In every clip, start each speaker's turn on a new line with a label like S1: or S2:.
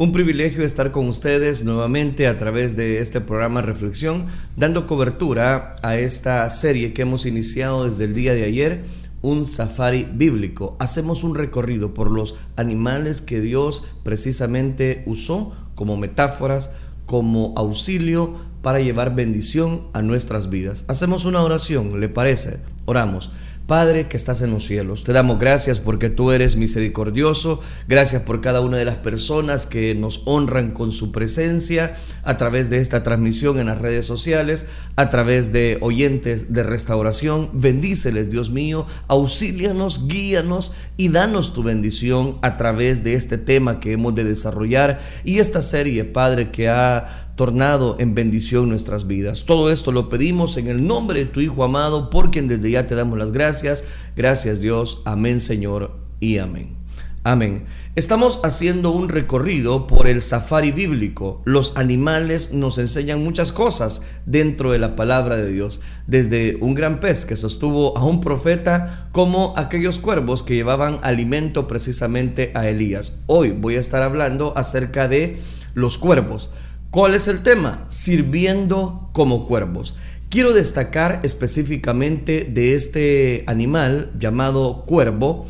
S1: Un privilegio estar con ustedes nuevamente a través de este programa Reflexión, dando cobertura a esta serie que hemos iniciado desde el día de ayer, un safari bíblico. Hacemos un recorrido por los animales que Dios precisamente usó como metáforas, como auxilio para llevar bendición a nuestras vidas. Hacemos una oración, ¿le parece? Oramos. Padre que estás en los cielos, te damos gracias porque tú eres misericordioso, gracias por cada una de las personas que nos honran con su presencia a través de esta transmisión en las redes sociales, a través de oyentes de restauración. Bendíceles, Dios mío, auxílianos, guíanos y danos tu bendición a través de este tema que hemos de desarrollar y esta serie, Padre, que ha tornado en bendición nuestras vidas. Todo esto lo pedimos en el nombre de tu Hijo amado, por quien desde ya te damos las gracias. Gracias Dios. Amén Señor y amén. Amén. Estamos haciendo un recorrido por el safari bíblico. Los animales nos enseñan muchas cosas dentro de la palabra de Dios, desde un gran pez que sostuvo a un profeta como aquellos cuervos que llevaban alimento precisamente a Elías. Hoy voy a estar hablando acerca de los cuervos. ¿Cuál es el tema? Sirviendo como cuervos. Quiero destacar específicamente de este animal llamado cuervo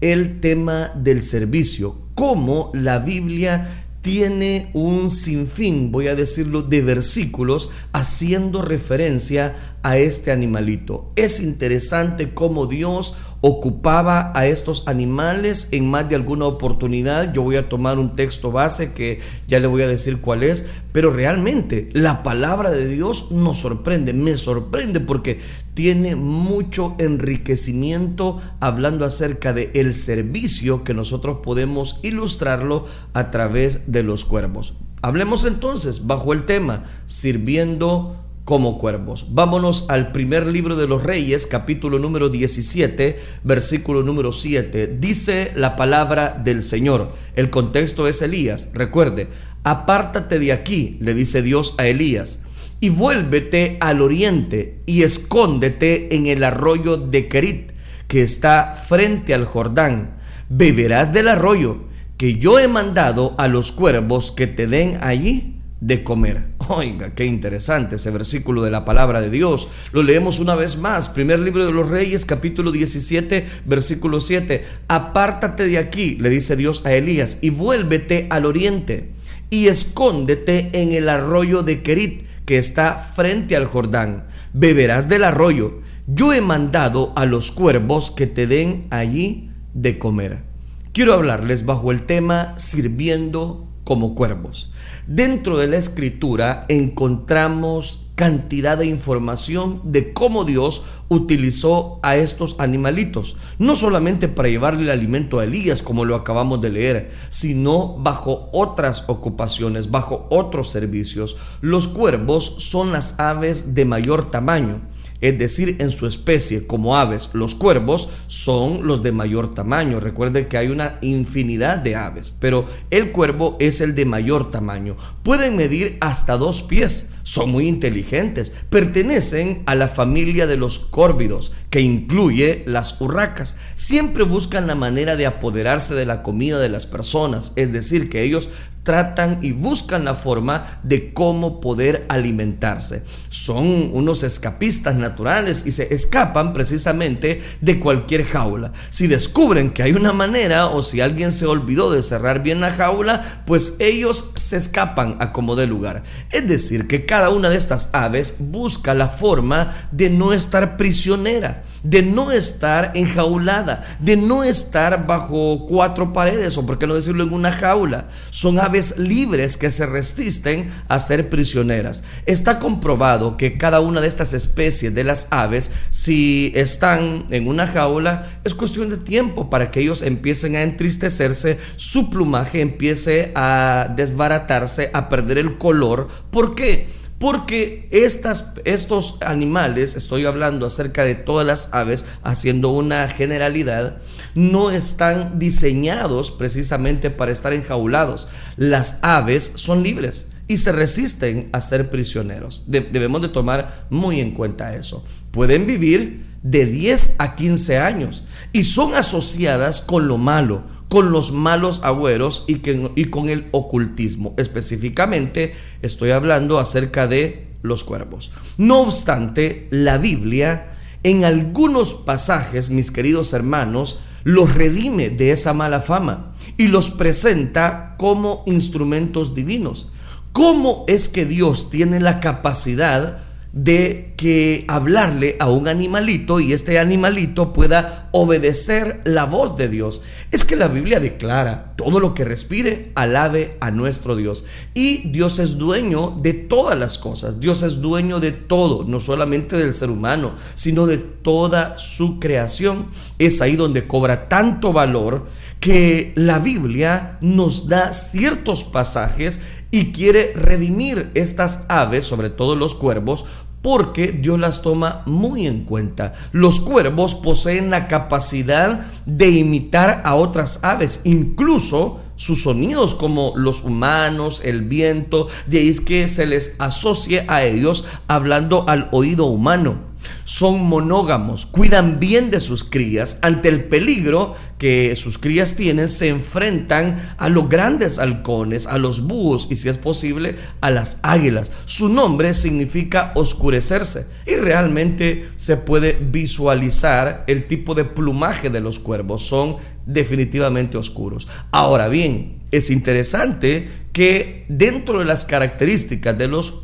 S1: el tema del servicio, cómo la Biblia tiene un sinfín, voy a decirlo, de versículos haciendo referencia a este animalito. Es interesante cómo Dios ocupaba a estos animales en más de alguna oportunidad. Yo voy a tomar un texto base que ya le voy a decir cuál es, pero realmente la palabra de Dios nos sorprende, me sorprende porque tiene mucho enriquecimiento hablando acerca de el servicio que nosotros podemos ilustrarlo a través de los cuervos. Hablemos entonces bajo el tema sirviendo como cuervos. Vámonos al primer libro de los Reyes, capítulo número 17, versículo número 7. Dice la palabra del Señor. El contexto es Elías. Recuerde, apártate de aquí, le dice Dios a Elías, y vuélvete al oriente y escóndete en el arroyo de Kerit, que está frente al Jordán. Beberás del arroyo que yo he mandado a los cuervos que te den allí de comer. Oiga, qué interesante ese versículo de la palabra de Dios. Lo leemos una vez más. Primer libro de los Reyes, capítulo 17, versículo 7. Apártate de aquí, le dice Dios a Elías, y vuélvete al oriente y escóndete en el arroyo de Kerit, que está frente al Jordán. Beberás del arroyo. Yo he mandado a los cuervos que te den allí de comer. Quiero hablarles bajo el tema sirviendo como cuervos. Dentro de la escritura encontramos cantidad de información de cómo Dios utilizó a estos animalitos, no solamente para llevarle el alimento a Elías, como lo acabamos de leer, sino bajo otras ocupaciones, bajo otros servicios. Los cuervos son las aves de mayor tamaño es decir, en su especie, como aves. Los cuervos son los de mayor tamaño. Recuerden que hay una infinidad de aves, pero el cuervo es el de mayor tamaño. Pueden medir hasta dos pies. Son muy inteligentes. Pertenecen a la familia de los córvidos, que incluye las urracas. Siempre buscan la manera de apoderarse de la comida de las personas, es decir, que ellos tratan y buscan la forma de cómo poder alimentarse. Son unos escapistas naturales y se escapan precisamente de cualquier jaula. Si descubren que hay una manera o si alguien se olvidó de cerrar bien la jaula, pues ellos se escapan a como de lugar. Es decir, que cada una de estas aves busca la forma de no estar prisionera de no estar enjaulada, de no estar bajo cuatro paredes o por qué no decirlo en una jaula. Son aves libres que se resisten a ser prisioneras. Está comprobado que cada una de estas especies de las aves, si están en una jaula, es cuestión de tiempo para que ellos empiecen a entristecerse, su plumaje empiece a desbaratarse, a perder el color. ¿Por qué? Porque estas, estos animales, estoy hablando acerca de todas las aves, haciendo una generalidad, no están diseñados precisamente para estar enjaulados. Las aves son libres y se resisten a ser prisioneros. debemos de tomar muy en cuenta eso. Pueden vivir de 10 a 15 años y son asociadas con lo malo, con los malos agüeros y, y con el ocultismo. Específicamente estoy hablando acerca de los cuervos. No obstante, la Biblia en algunos pasajes, mis queridos hermanos, los redime de esa mala fama y los presenta como instrumentos divinos. ¿Cómo es que Dios tiene la capacidad de que hablarle a un animalito y este animalito pueda obedecer la voz de Dios. Es que la Biblia declara, todo lo que respire, alabe a nuestro Dios. Y Dios es dueño de todas las cosas. Dios es dueño de todo, no solamente del ser humano, sino de toda su creación. Es ahí donde cobra tanto valor que la Biblia nos da ciertos pasajes y quiere redimir estas aves, sobre todo los cuervos, porque Dios las toma muy en cuenta. Los cuervos poseen la capacidad de imitar a otras aves, incluso sus sonidos como los humanos, el viento, de ahí es que se les asocia a ellos hablando al oído humano son monógamos, cuidan bien de sus crías, ante el peligro que sus crías tienen, se enfrentan a los grandes halcones, a los búhos y si es posible a las águilas. Su nombre significa oscurecerse y realmente se puede visualizar el tipo de plumaje de los cuervos, son definitivamente oscuros. Ahora bien, es interesante que dentro de las características de los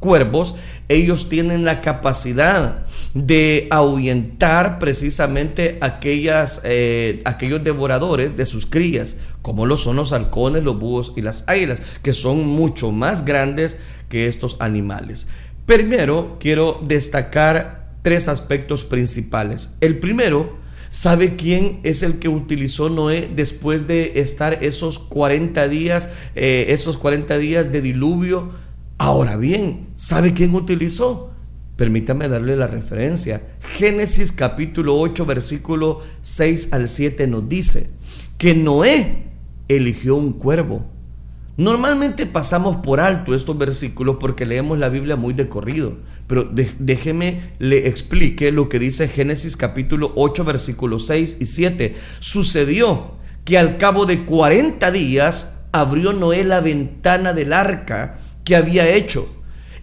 S1: cuervos, ellos tienen la capacidad de ahuyentar precisamente aquellas, eh, aquellos devoradores de sus crías, como lo son los halcones, los búhos y las águilas, que son mucho más grandes que estos animales. Primero, quiero destacar tres aspectos principales. El primero, ¿Sabe quién es el que utilizó Noé después de estar esos 40 días, eh, esos 40 días de diluvio? Ahora bien, ¿sabe quién utilizó? Permítame darle la referencia. Génesis capítulo 8, versículo 6 al 7 nos dice que Noé eligió un cuervo. Normalmente pasamos por alto estos versículos porque leemos la Biblia muy de corrido, pero déjeme le explique lo que dice Génesis capítulo 8 versículos 6 y 7. Sucedió que al cabo de 40 días abrió Noé la ventana del arca que había hecho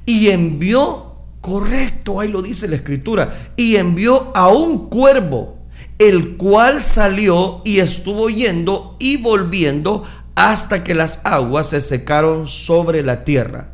S1: y envió, correcto, ahí lo dice la escritura, y envió a un cuervo, el cual salió y estuvo yendo y volviendo hasta que las aguas se secaron sobre la tierra.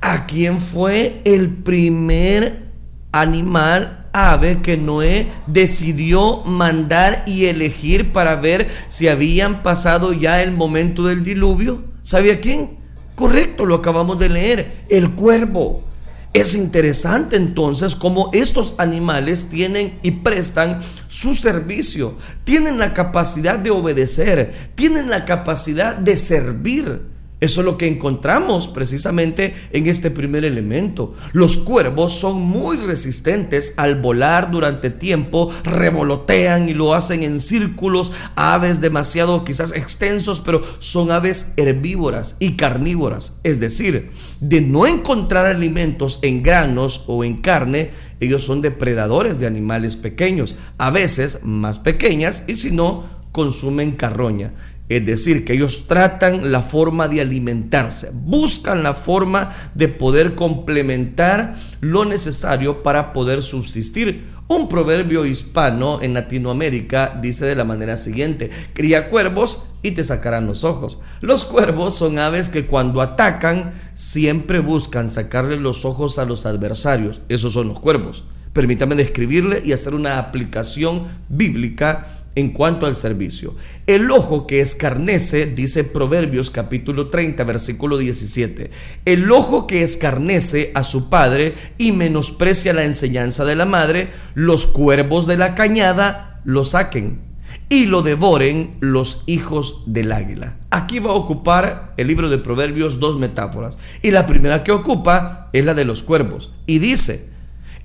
S1: ¿A quién fue el primer animal ave que Noé decidió mandar y elegir para ver si habían pasado ya el momento del diluvio? ¿Sabía quién? Correcto, lo acabamos de leer, el cuervo. Es interesante entonces cómo estos animales tienen y prestan su servicio, tienen la capacidad de obedecer, tienen la capacidad de servir. Eso es lo que encontramos precisamente en este primer elemento. Los cuervos son muy resistentes al volar durante tiempo, revolotean y lo hacen en círculos, aves demasiado quizás extensos, pero son aves herbívoras y carnívoras. Es decir, de no encontrar alimentos en granos o en carne, ellos son depredadores de animales pequeños, a veces más pequeñas y si no, consumen carroña. Es decir, que ellos tratan la forma de alimentarse, buscan la forma de poder complementar lo necesario para poder subsistir. Un proverbio hispano en Latinoamérica dice de la manera siguiente, cría cuervos y te sacarán los ojos. Los cuervos son aves que cuando atacan siempre buscan sacarle los ojos a los adversarios. Esos son los cuervos. Permítame describirle y hacer una aplicación bíblica en cuanto al servicio. El ojo que escarnece, dice Proverbios capítulo 30, versículo 17, el ojo que escarnece a su padre y menosprecia la enseñanza de la madre, los cuervos de la cañada lo saquen y lo devoren los hijos del águila. Aquí va a ocupar el libro de Proverbios dos metáforas. Y la primera que ocupa es la de los cuervos. Y dice,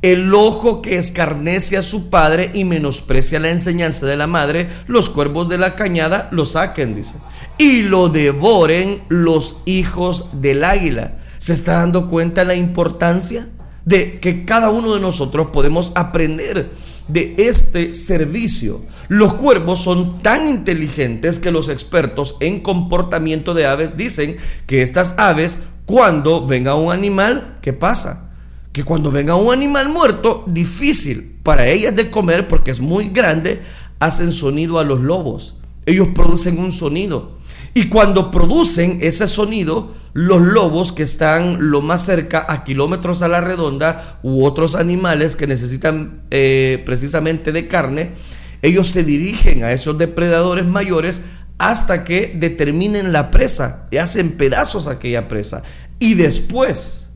S1: el ojo que escarnece a su padre y menosprecia la enseñanza de la madre, los cuervos de la cañada lo saquen, dice. Y lo devoren los hijos del águila. ¿Se está dando cuenta la importancia de que cada uno de nosotros podemos aprender de este servicio. Los cuervos son tan inteligentes que los expertos en comportamiento de aves dicen que estas aves, cuando venga un animal, ¿qué pasa? Que cuando venga un animal muerto, difícil para ellas de comer porque es muy grande, hacen sonido a los lobos. Ellos producen un sonido. Y cuando producen ese sonido, los lobos que están lo más cerca a kilómetros a la redonda u otros animales que necesitan eh, precisamente de carne, ellos se dirigen a esos depredadores mayores hasta que determinen la presa y hacen pedazos aquella presa. Y después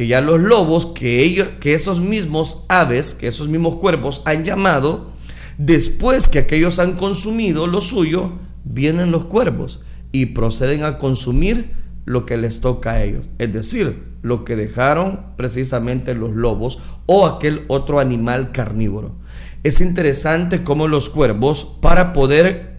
S1: que ya los lobos, que ellos, que esos mismos aves, que esos mismos cuervos han llamado, después que aquellos han consumido lo suyo, vienen los cuervos y proceden a consumir lo que les toca a ellos, es decir, lo que dejaron precisamente los lobos o aquel otro animal carnívoro. Es interesante cómo los cuervos, para poder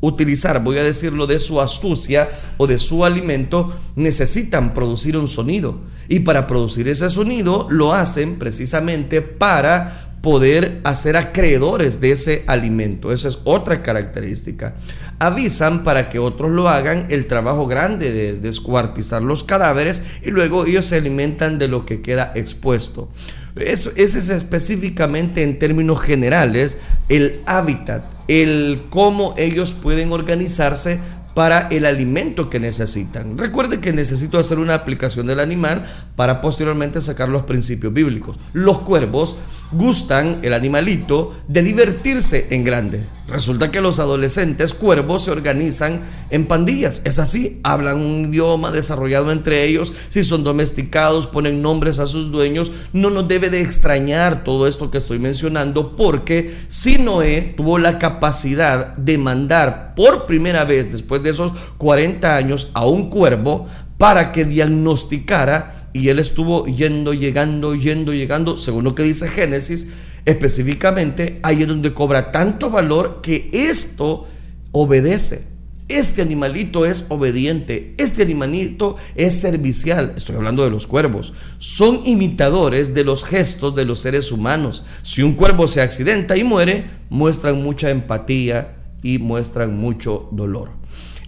S1: utilizar, voy a decirlo, de su astucia o de su alimento, necesitan producir un sonido. Y para producir ese sonido lo hacen precisamente para poder hacer acreedores de ese alimento. Esa es otra característica. Avisan para que otros lo hagan el trabajo grande de descuartizar los cadáveres y luego ellos se alimentan de lo que queda expuesto. Eso, ese es específicamente en términos generales el hábitat, el cómo ellos pueden organizarse para el alimento que necesitan. Recuerde que necesito hacer una aplicación del animal para posteriormente sacar los principios bíblicos. Los cuervos gustan, el animalito, de divertirse en grande. Resulta que los adolescentes cuervos se organizan en pandillas. Es así, hablan un idioma desarrollado entre ellos, si son domesticados, ponen nombres a sus dueños. No nos debe de extrañar todo esto que estoy mencionando porque si Noé tuvo la capacidad de mandar por primera vez después de esos 40 años a un cuervo para que diagnosticara y él estuvo yendo, llegando, yendo, llegando, según lo que dice Génesis, específicamente, ahí es donde cobra tanto valor que esto obedece. Este animalito es obediente, este animalito es servicial, estoy hablando de los cuervos, son imitadores de los gestos de los seres humanos. Si un cuervo se accidenta y muere, muestran mucha empatía y muestran mucho dolor.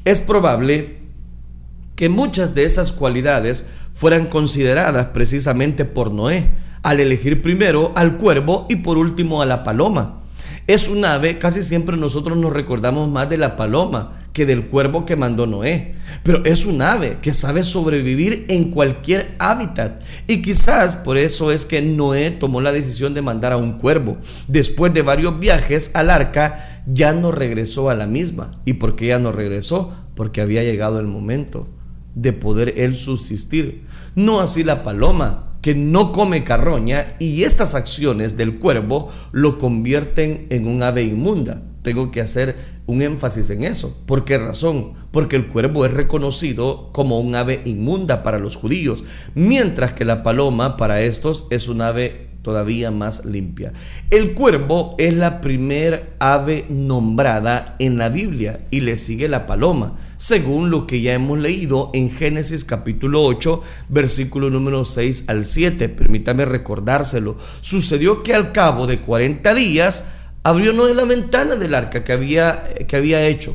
S1: Es probable que muchas de esas cualidades fueran consideradas precisamente por Noé, al elegir primero al cuervo y por último a la paloma. Es un ave, casi siempre nosotros nos recordamos más de la paloma que del cuervo que mandó Noé. Pero es un ave que sabe sobrevivir en cualquier hábitat. Y quizás por eso es que Noé tomó la decisión de mandar a un cuervo. Después de varios viajes al arca, ya no regresó a la misma. ¿Y por qué ya no regresó? Porque había llegado el momento de poder él subsistir. No así la paloma, que no come carroña y estas acciones del cuervo lo convierten en un ave inmunda. Tengo que hacer un énfasis en eso. ¿Por qué razón? Porque el cuervo es reconocido como un ave inmunda para los judíos, mientras que la paloma para estos es un ave todavía más limpia. El cuervo es la primer ave nombrada en la Biblia y le sigue la paloma, según lo que ya hemos leído en Génesis capítulo 8, versículo número 6 al 7. Permítame recordárselo. Sucedió que al cabo de 40 días abrió Noé la ventana del arca que había, que había hecho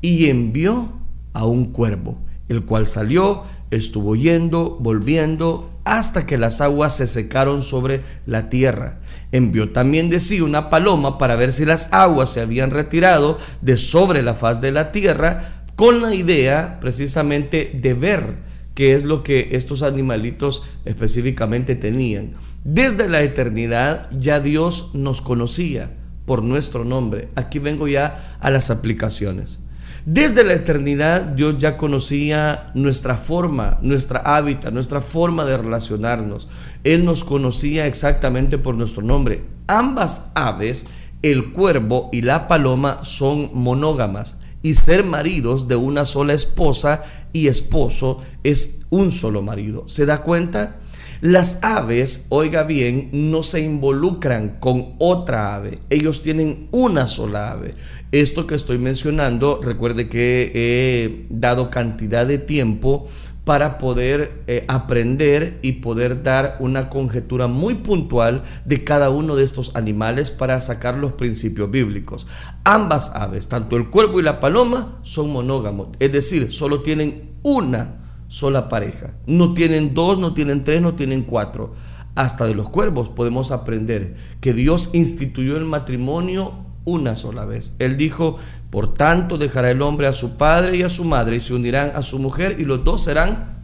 S1: y envió a un cuervo, el cual salió, estuvo yendo, volviendo, hasta que las aguas se secaron sobre la tierra. Envió también de sí una paloma para ver si las aguas se habían retirado de sobre la faz de la tierra, con la idea precisamente de ver qué es lo que estos animalitos específicamente tenían. Desde la eternidad ya Dios nos conocía por nuestro nombre. Aquí vengo ya a las aplicaciones. Desde la eternidad Dios ya conocía nuestra forma, nuestra hábitat, nuestra forma de relacionarnos. Él nos conocía exactamente por nuestro nombre. Ambas aves, el cuervo y la paloma, son monógamas y ser maridos de una sola esposa y esposo es un solo marido. ¿Se da cuenta? Las aves, oiga bien, no se involucran con otra ave. Ellos tienen una sola ave. Esto que estoy mencionando, recuerde que he dado cantidad de tiempo para poder eh, aprender y poder dar una conjetura muy puntual de cada uno de estos animales para sacar los principios bíblicos. Ambas aves, tanto el cuervo y la paloma, son monógamos, es decir, solo tienen una sola pareja. No tienen dos, no tienen tres, no tienen cuatro. Hasta de los cuervos podemos aprender que Dios instituyó el matrimonio una sola vez. Él dijo, por tanto dejará el hombre a su padre y a su madre y se unirán a su mujer y los dos serán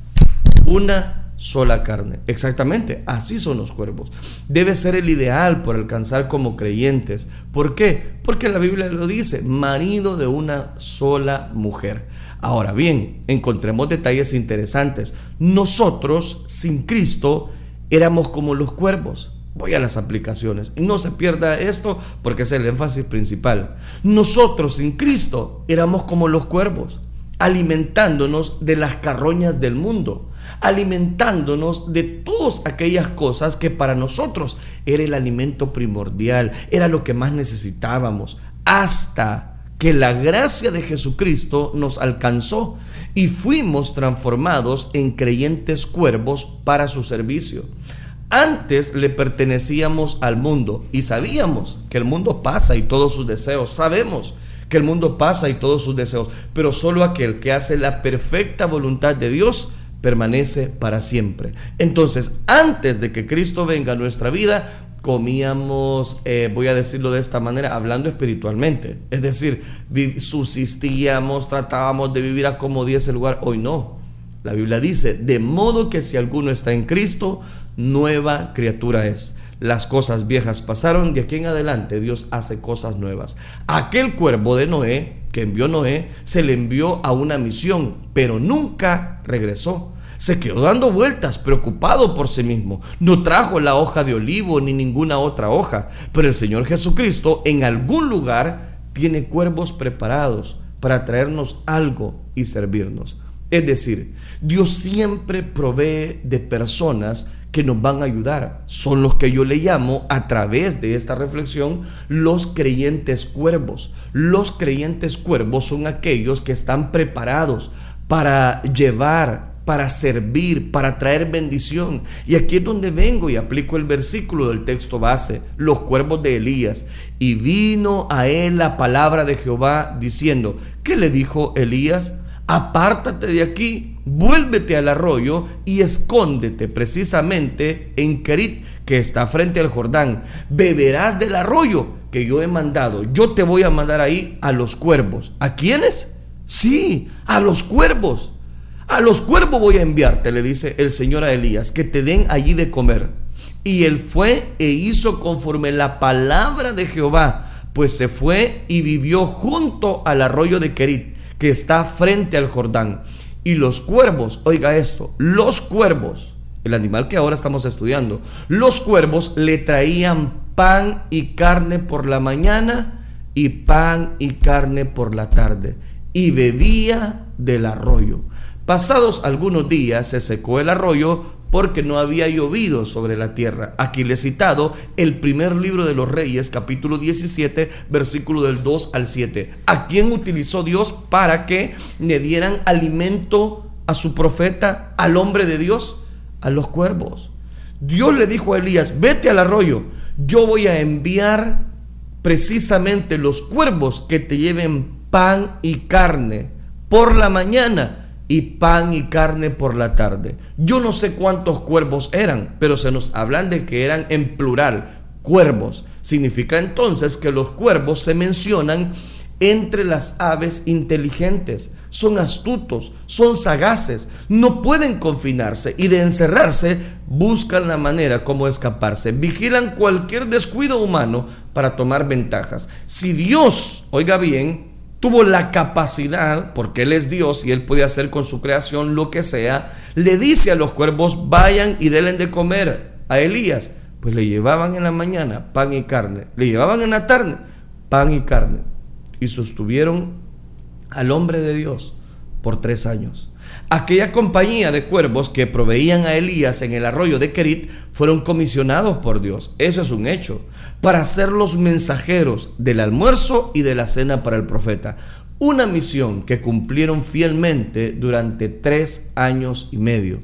S1: una sola carne. Exactamente, así son los cuervos. Debe ser el ideal por alcanzar como creyentes. ¿Por qué? Porque la Biblia lo dice, marido de una sola mujer. Ahora bien, encontremos detalles interesantes. Nosotros, sin Cristo, éramos como los cuervos. Voy a las aplicaciones. No se pierda esto porque es el énfasis principal. Nosotros sin Cristo éramos como los cuervos, alimentándonos de las carroñas del mundo, alimentándonos de todas aquellas cosas que para nosotros era el alimento primordial, era lo que más necesitábamos, hasta que la gracia de Jesucristo nos alcanzó y fuimos transformados en creyentes cuervos para su servicio. Antes le pertenecíamos al mundo y sabíamos que el mundo pasa y todos sus deseos. Sabemos que el mundo pasa y todos sus deseos, pero solo aquel que hace la perfecta voluntad de Dios permanece para siempre. Entonces, antes de que Cristo venga a nuestra vida, comíamos, eh, voy a decirlo de esta manera, hablando espiritualmente. Es decir, subsistíamos, tratábamos de vivir a como diese lugar. Hoy no. La Biblia dice, de modo que si alguno está en Cristo, nueva criatura es. Las cosas viejas pasaron, de aquí en adelante Dios hace cosas nuevas. Aquel cuervo de Noé, que envió Noé, se le envió a una misión, pero nunca regresó. Se quedó dando vueltas, preocupado por sí mismo. No trajo la hoja de olivo ni ninguna otra hoja. Pero el Señor Jesucristo en algún lugar tiene cuervos preparados para traernos algo y servirnos. Es decir, Dios siempre provee de personas que nos van a ayudar. Son los que yo le llamo a través de esta reflexión los creyentes cuervos. Los creyentes cuervos son aquellos que están preparados para llevar, para servir, para traer bendición. Y aquí es donde vengo y aplico el versículo del texto base, los cuervos de Elías. Y vino a él la palabra de Jehová diciendo, ¿qué le dijo Elías? apártate de aquí, vuélvete al arroyo y escóndete precisamente en Kerit, que está frente al Jordán. Beberás del arroyo que yo he mandado. Yo te voy a mandar ahí a los cuervos. ¿A quiénes? Sí, a los cuervos. A los cuervos voy a enviarte, le dice el Señor a Elías, que te den allí de comer. Y él fue e hizo conforme la palabra de Jehová, pues se fue y vivió junto al arroyo de Kerit que está frente al Jordán. Y los cuervos, oiga esto, los cuervos, el animal que ahora estamos estudiando, los cuervos le traían pan y carne por la mañana y pan y carne por la tarde y bebía del arroyo. Pasados algunos días se secó el arroyo porque no había llovido sobre la tierra. Aquí le he citado el primer libro de los Reyes, capítulo 17, versículo del 2 al 7. ¿A quién utilizó Dios para que le dieran alimento a su profeta, al hombre de Dios? A los cuervos. Dios le dijo a Elías, vete al arroyo, yo voy a enviar precisamente los cuervos que te lleven pan y carne por la mañana y pan y carne por la tarde. Yo no sé cuántos cuervos eran, pero se nos hablan de que eran en plural, cuervos. Significa entonces que los cuervos se mencionan entre las aves inteligentes. Son astutos, son sagaces, no pueden confinarse y de encerrarse buscan la manera como escaparse. Vigilan cualquier descuido humano para tomar ventajas. Si Dios, oiga bien, tuvo la capacidad, porque Él es Dios y Él puede hacer con su creación lo que sea, le dice a los cuervos, vayan y denle de comer a Elías. Pues le llevaban en la mañana pan y carne, le llevaban en la tarde pan y carne. Y sostuvieron al hombre de Dios por tres años. Aquella compañía de cuervos que proveían a Elías en el arroyo de Kerit fueron comisionados por Dios, eso es un hecho, para ser los mensajeros del almuerzo y de la cena para el profeta. Una misión que cumplieron fielmente durante tres años y medio.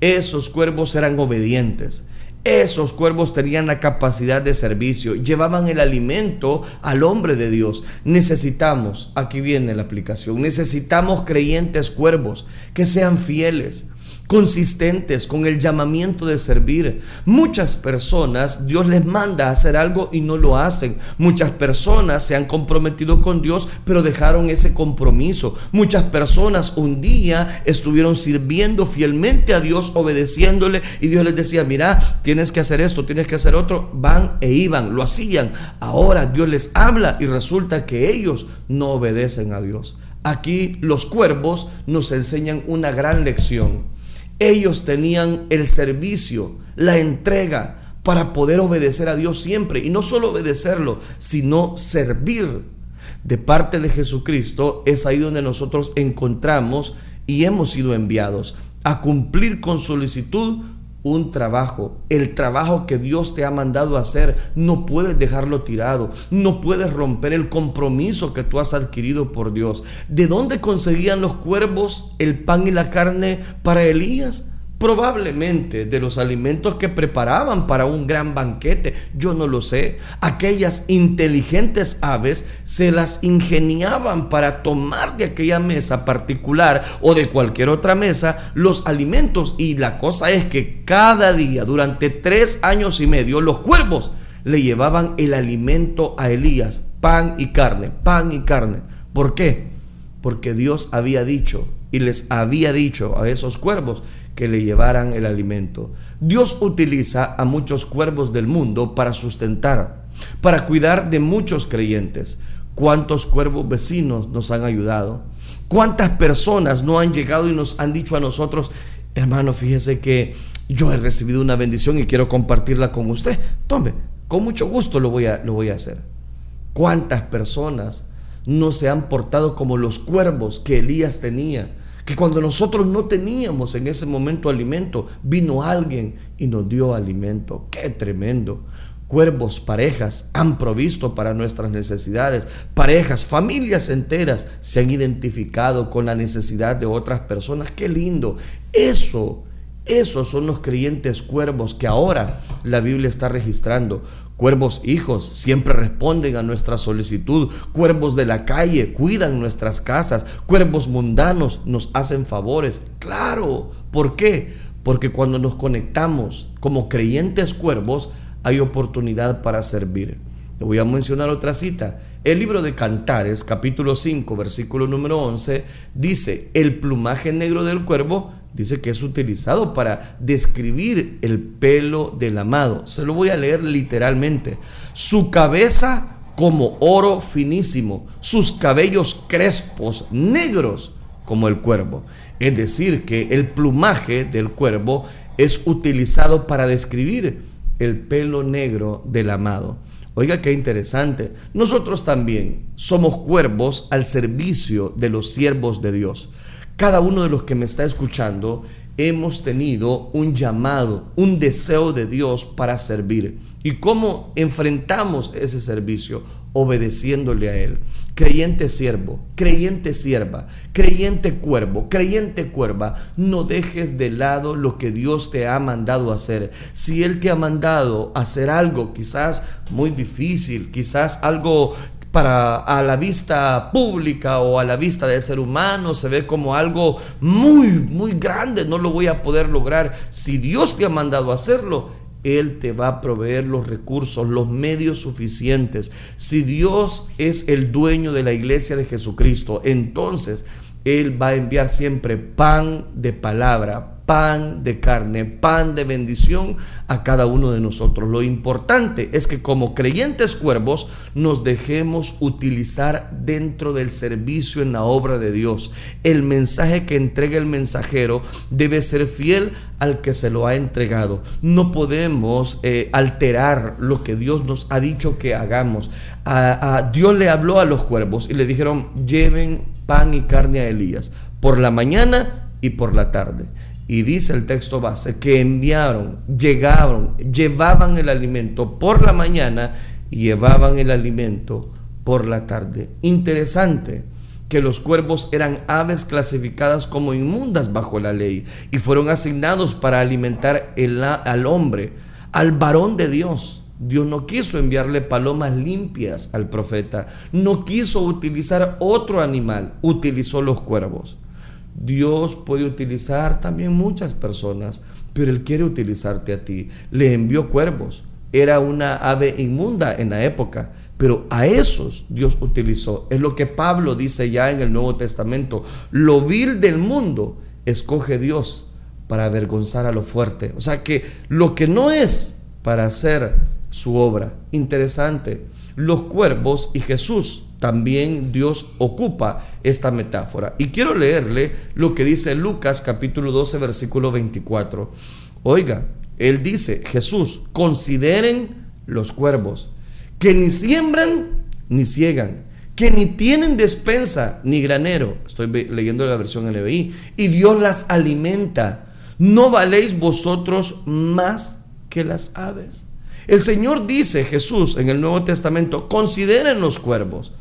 S1: Esos cuervos eran obedientes. Esos cuervos tenían la capacidad de servicio, llevaban el alimento al hombre de Dios. Necesitamos, aquí viene la aplicación, necesitamos creyentes cuervos que sean fieles, consistentes con el llamamiento de servir. Muchas personas Dios les manda a hacer algo y no lo hacen. Muchas personas se han comprometido con Dios pero dejaron ese compromiso. Muchas personas un día estuvieron sirviendo fielmente a Dios, obedeciéndole y Dios les decía, mira, tienes que hacer esto, tienes que hacer otro. Van e iban, lo hacían. Ahora Dios les habla y resulta que ellos no obedecen a Dios. Aquí los cuervos nos enseñan una gran lección. Ellos tenían el servicio, la entrega para poder obedecer a Dios siempre. Y no solo obedecerlo, sino servir de parte de Jesucristo. Es ahí donde nosotros encontramos y hemos sido enviados a cumplir con solicitud un trabajo, el trabajo que Dios te ha mandado hacer, no puedes dejarlo tirado, no puedes romper el compromiso que tú has adquirido por Dios. ¿De dónde conseguían los cuervos el pan y la carne para Elías? Probablemente de los alimentos que preparaban para un gran banquete, yo no lo sé. Aquellas inteligentes aves se las ingeniaban para tomar de aquella mesa particular o de cualquier otra mesa los alimentos. Y la cosa es que cada día, durante tres años y medio, los cuervos le llevaban el alimento a Elías, pan y carne, pan y carne. ¿Por qué? Porque Dios había dicho y les había dicho a esos cuervos que le llevaran el alimento. Dios utiliza a muchos cuervos del mundo para sustentar, para cuidar de muchos creyentes. ¿Cuántos cuervos vecinos nos han ayudado? ¿Cuántas personas no han llegado y nos han dicho a nosotros, hermano, fíjese que yo he recibido una bendición y quiero compartirla con usted? Tome, con mucho gusto lo voy a, lo voy a hacer. ¿Cuántas personas no se han portado como los cuervos que Elías tenía? Que cuando nosotros no teníamos en ese momento alimento, vino alguien y nos dio alimento. Qué tremendo. Cuervos, parejas han provisto para nuestras necesidades. Parejas, familias enteras se han identificado con la necesidad de otras personas. Qué lindo. Eso, esos son los creyentes cuervos que ahora la Biblia está registrando. Cuervos hijos siempre responden a nuestra solicitud. Cuervos de la calle cuidan nuestras casas. Cuervos mundanos nos hacen favores. Claro. ¿Por qué? Porque cuando nos conectamos como creyentes cuervos hay oportunidad para servir. Te voy a mencionar otra cita. El libro de Cantares, capítulo 5, versículo número 11, dice, el plumaje negro del cuervo dice que es utilizado para describir el pelo del amado. Se lo voy a leer literalmente. Su cabeza como oro finísimo, sus cabellos crespos, negros como el cuervo. Es decir, que el plumaje del cuervo es utilizado para describir el pelo negro del amado. Oiga, qué interesante. Nosotros también somos cuervos al servicio de los siervos de Dios. Cada uno de los que me está escuchando hemos tenido un llamado, un deseo de Dios para servir. ¿Y cómo enfrentamos ese servicio? Obedeciéndole a Él. Creyente siervo, creyente sierva, creyente cuervo, creyente cuerva, no dejes de lado lo que Dios te ha mandado hacer. Si Él te ha mandado hacer algo quizás muy difícil, quizás algo para a la vista pública o a la vista del ser humano se ve como algo muy, muy grande, no lo voy a poder lograr. Si Dios te ha mandado hacerlo, Él te va a proveer los recursos, los medios suficientes. Si Dios es el dueño de la iglesia de Jesucristo, entonces Él va a enviar siempre pan de palabra, pan de carne, pan de bendición a cada uno de nosotros. Lo importante es que como creyentes cuervos nos dejemos utilizar dentro del servicio en la obra de Dios. El mensaje que entrega el mensajero debe ser fiel al que se lo ha entregado. No podemos eh, alterar lo que Dios nos ha dicho que hagamos. A, Dios le habló a los cuervos y le dijeron, lleven pan y carne a Elías por la mañana y por la tarde. Y dice el texto base que enviaron, llegaron, llevaban el alimento por la mañana y llevaban el alimento por la tarde. Interesante que los cuervos eran aves clasificadas como inmundas bajo la ley y fueron asignados para alimentar al hombre, al varón de Dios. Dios no quiso enviarle palomas limpias al profeta, no quiso utilizar otro animal, utilizó los cuervos. Dios puede utilizar también muchas personas, pero Él quiere utilizarte a ti. Le envió cuervos. Era una ave inmunda en la época, pero a esos Dios utilizó. Es lo que Pablo dice ya en el Nuevo Testamento. Lo vil del mundo escoge Dios para avergonzar a lo fuerte. O sea que lo que no es para hacer su obra. Interesante. Los cuervos y Jesús también Dios ocupa esta metáfora. Y quiero leerle lo que dice Lucas capítulo 12 versículo 24. Oiga, él dice, Jesús, consideren los cuervos, que ni siembran ni ciegan, que ni tienen despensa ni granero. Estoy leyendo la versión NBI. Y Dios las alimenta. ¿No valéis vosotros más que las aves? El Señor dice, Jesús, en el Nuevo Testamento, consideren los cuervos.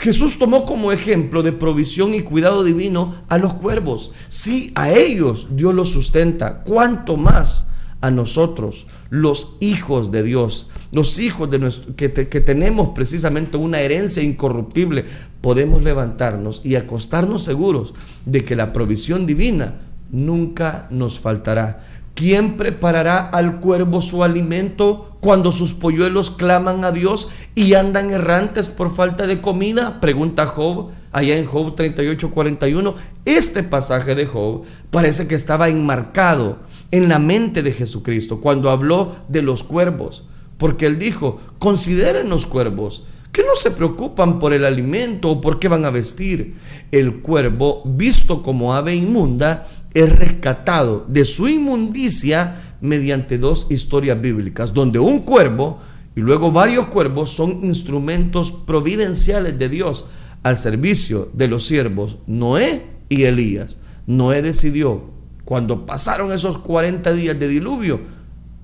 S1: Jesús tomó como ejemplo de provisión y cuidado divino a los cuervos. Si a ellos Dios los sustenta, ¿cuánto más a nosotros, los hijos de Dios, los hijos de nuestro, que tenemos precisamente una herencia incorruptible, podemos levantarnos y acostarnos seguros de que la provisión divina nunca nos faltará. ¿Quién preparará al cuervo su alimento cuando sus polluelos claman a Dios y andan errantes por falta de comida? Pregunta Job allá en Job 38:41. Este pasaje de Job parece que estaba enmarcado en la mente de Jesucristo cuando habló de los cuervos, porque él dijo, consideren los cuervos que no se preocupan por el alimento o por qué van a vestir. El cuervo, visto como ave inmunda, es rescatado de su inmundicia mediante dos historias bíblicas, donde un cuervo y luego varios cuervos son instrumentos providenciales de Dios al servicio de los siervos Noé y Elías. Noé decidió, cuando pasaron esos 40 días de diluvio,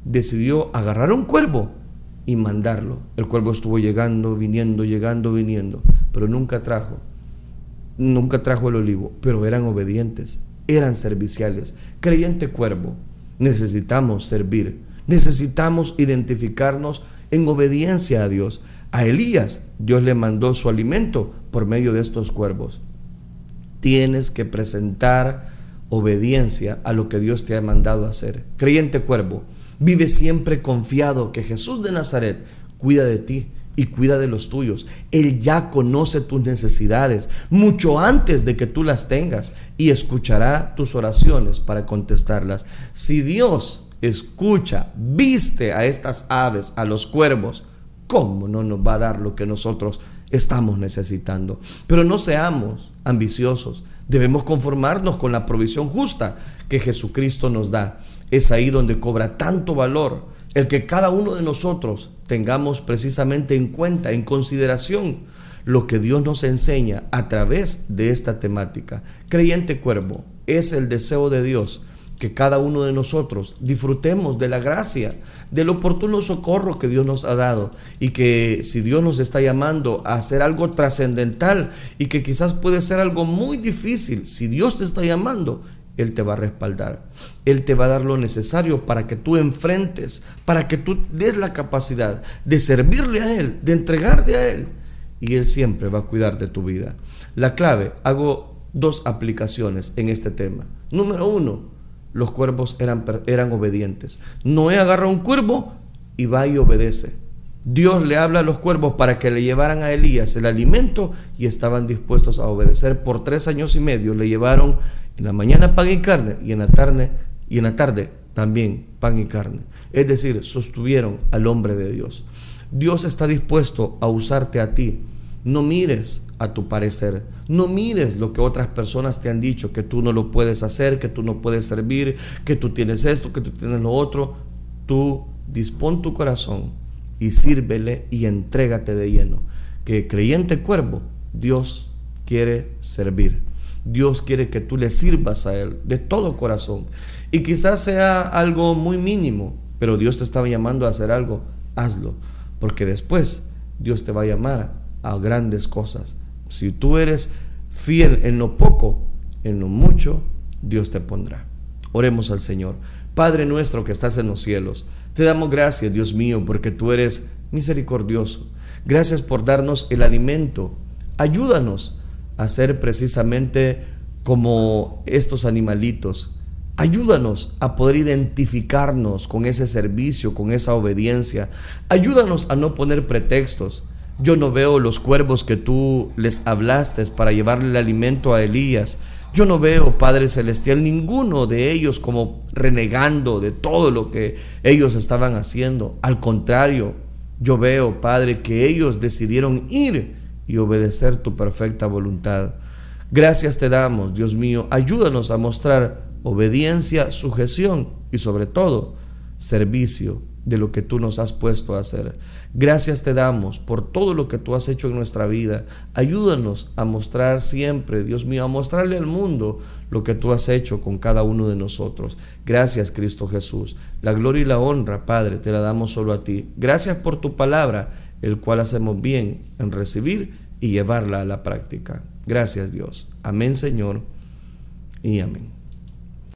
S1: decidió agarrar un cuervo y mandarlo. El cuervo estuvo llegando, viniendo, llegando, viniendo, pero nunca trajo, nunca trajo el olivo, pero eran obedientes eran serviciales. Creyente cuervo, necesitamos servir, necesitamos identificarnos en obediencia a Dios. A Elías Dios le mandó su alimento por medio de estos cuervos. Tienes que presentar obediencia a lo que Dios te ha mandado hacer. Creyente cuervo, vive siempre confiado que Jesús de Nazaret cuida de ti y cuida de los tuyos. Él ya conoce tus necesidades mucho antes de que tú las tengas y escuchará tus oraciones para contestarlas. Si Dios escucha, viste a estas aves, a los cuervos, ¿cómo no nos va a dar lo que nosotros estamos necesitando? Pero no seamos ambiciosos. Debemos conformarnos con la provisión justa que Jesucristo nos da. Es ahí donde cobra tanto valor el que cada uno de nosotros tengamos precisamente en cuenta, en consideración, lo que Dios nos enseña a través de esta temática. Creyente cuervo, es el deseo de Dios que cada uno de nosotros disfrutemos de la gracia, del oportuno socorro que Dios nos ha dado y que si Dios nos está llamando a hacer algo trascendental y que quizás puede ser algo muy difícil, si Dios te está llamando, él te va a respaldar. Él te va a dar lo necesario para que tú enfrentes, para que tú des la capacidad de servirle a Él, de entregarte a Él. Y Él siempre va a cuidar de tu vida. La clave, hago dos aplicaciones en este tema. Número uno, los cuervos eran, eran obedientes. Noé agarra un cuervo y va y obedece. Dios le habla a los cuervos para que le llevaran a Elías el alimento y estaban dispuestos a obedecer. Por tres años y medio le llevaron en la mañana pan y carne y en la tarde, y en la tarde también pan y carne. Es decir, sostuvieron al hombre de Dios. Dios está dispuesto a usarte a ti. No mires a tu parecer. No mires lo que otras personas te han dicho, que tú no lo puedes hacer, que tú no puedes servir, que tú tienes esto, que tú tienes lo otro. Tú dispón tu corazón y sírvele y entrégate de lleno. Que creyente cuervo, Dios quiere servir. Dios quiere que tú le sirvas a Él de todo corazón. Y quizás sea algo muy mínimo, pero Dios te estaba llamando a hacer algo, hazlo. Porque después Dios te va a llamar a grandes cosas. Si tú eres fiel en lo poco, en lo mucho, Dios te pondrá. Oremos al Señor. Padre nuestro que estás en los cielos, te damos gracias, Dios mío, porque tú eres misericordioso. Gracias por darnos el alimento. Ayúdanos a ser precisamente como estos animalitos. Ayúdanos a poder identificarnos con ese servicio, con esa obediencia. Ayúdanos a no poner pretextos. Yo no veo los cuervos que tú les hablaste para llevarle el alimento a Elías. Yo no veo, Padre Celestial, ninguno de ellos como renegando de todo lo que ellos estaban haciendo. Al contrario, yo veo, Padre, que ellos decidieron ir y obedecer tu perfecta voluntad. Gracias te damos, Dios mío. Ayúdanos a mostrar obediencia, sujeción y sobre todo servicio de lo que tú nos has puesto a hacer. Gracias te damos por todo lo que tú has hecho en nuestra vida. Ayúdanos a mostrar siempre, Dios mío, a mostrarle al mundo lo que tú has hecho con cada uno de nosotros. Gracias, Cristo Jesús. La gloria y la honra, Padre, te la damos solo a ti. Gracias por tu palabra, el cual hacemos bien en recibir y llevarla a la práctica. Gracias, Dios. Amén, Señor, y amén.